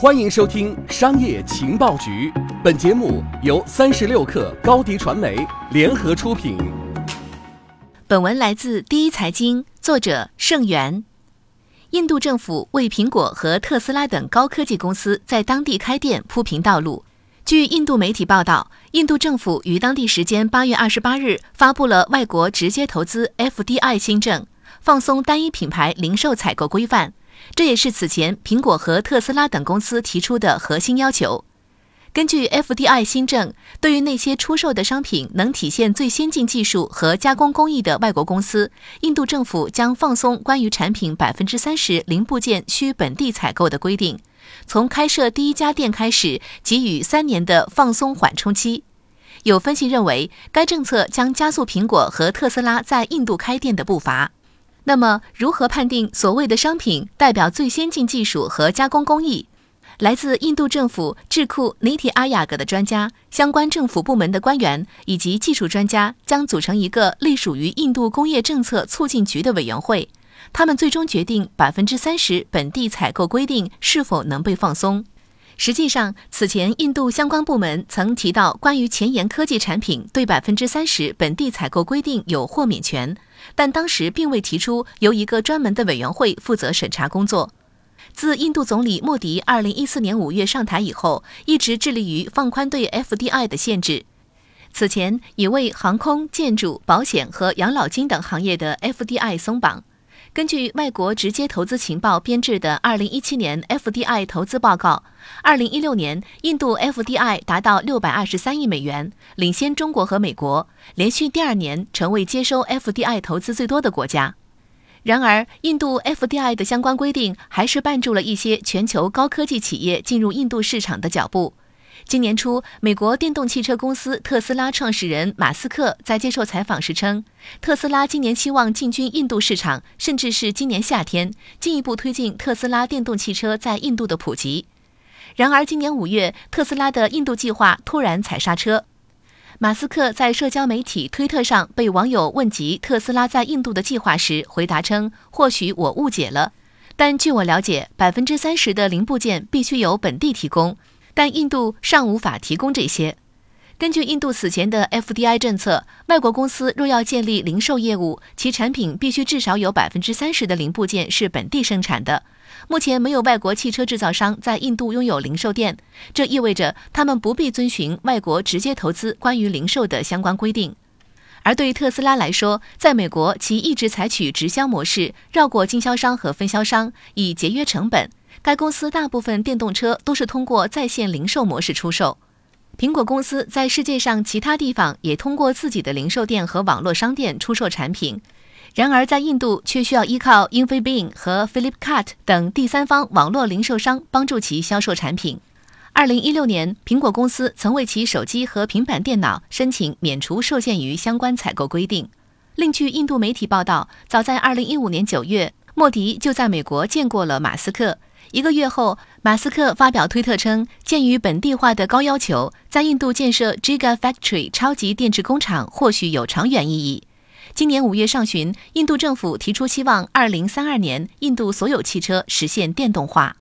欢迎收听《商业情报局》，本节目由三十六克高低传媒联合出品。本文来自第一财经，作者盛元。印度政府为苹果和特斯拉等高科技公司在当地开店铺平道路。据印度媒体报道，印度政府于当地时间八月二十八日发布了外国直接投资 FDI 新政，放松单一品牌零售采购规范。这也是此前苹果和特斯拉等公司提出的核心要求。根据 FDI 新政，对于那些出售的商品能体现最先进技术和加工工艺的外国公司，印度政府将放松关于产品百分之三十零部件需本地采购的规定，从开设第一家店开始给予三年的放松缓冲期。有分析认为，该政策将加速苹果和特斯拉在印度开店的步伐。那么，如何判定所谓的商品代表最先进技术和加工工艺？来自印度政府智库尼提阿雅格的专家、相关政府部门的官员以及技术专家将组成一个隶属于印度工业政策促进局的委员会，他们最终决定百分之三十本地采购规定是否能被放松。实际上，此前印度相关部门曾提到，关于前沿科技产品对百分之三十本地采购规定有豁免权，但当时并未提出由一个专门的委员会负责审查工作。自印度总理莫迪二零一四年五月上台以后，一直致力于放宽对 FDI 的限制。此前已为航空、建筑、保险和养老金等行业的 FDI 松绑。根据外国直接投资情报编制的二零一七年 FDI 投资报告，二零一六年印度 FDI 达到六百二十三亿美元，领先中国和美国，连续第二年成为接收 FDI 投资最多的国家。然而，印度 FDI 的相关规定还是绊住了一些全球高科技企业进入印度市场的脚步。今年初，美国电动汽车公司特斯拉创始人马斯克在接受采访时称，特斯拉今年期望进军印度市场，甚至是今年夏天进一步推进特斯拉电动汽车在印度的普及。然而，今年五月，特斯拉的印度计划突然踩刹车。马斯克在社交媒体推特上被网友问及特斯拉在印度的计划时，回答称：“或许我误解了，但据我了解，百分之三十的零部件必须由本地提供。”但印度尚无法提供这些。根据印度此前的 FDI 政策，外国公司若要建立零售业务，其产品必须至少有百分之三十的零部件是本地生产的。目前没有外国汽车制造商在印度拥有零售店，这意味着他们不必遵循外国直接投资关于零售的相关规定。而对于特斯拉来说，在美国其一直采取直销模式，绕过经销商和分销商，以节约成本。该公司大部分电动车都是通过在线零售模式出售。苹果公司在世界上其他地方也通过自己的零售店和网络商店出售产品，然而在印度却需要依靠 Infibeam 和 Flipkart 等第三方网络零售商帮助其销售产品。二零一六年，苹果公司曾为其手机和平板电脑申请免除受限于相关采购规定。另据印度媒体报道，早在二零一五年九月，莫迪就在美国见过了马斯克。一个月后，马斯克发表推特称，鉴于本地化的高要求，在印度建设 Giga Factory 超级电池工厂或许有长远意义。今年五月上旬，印度政府提出希望二零三二年印度所有汽车实现电动化。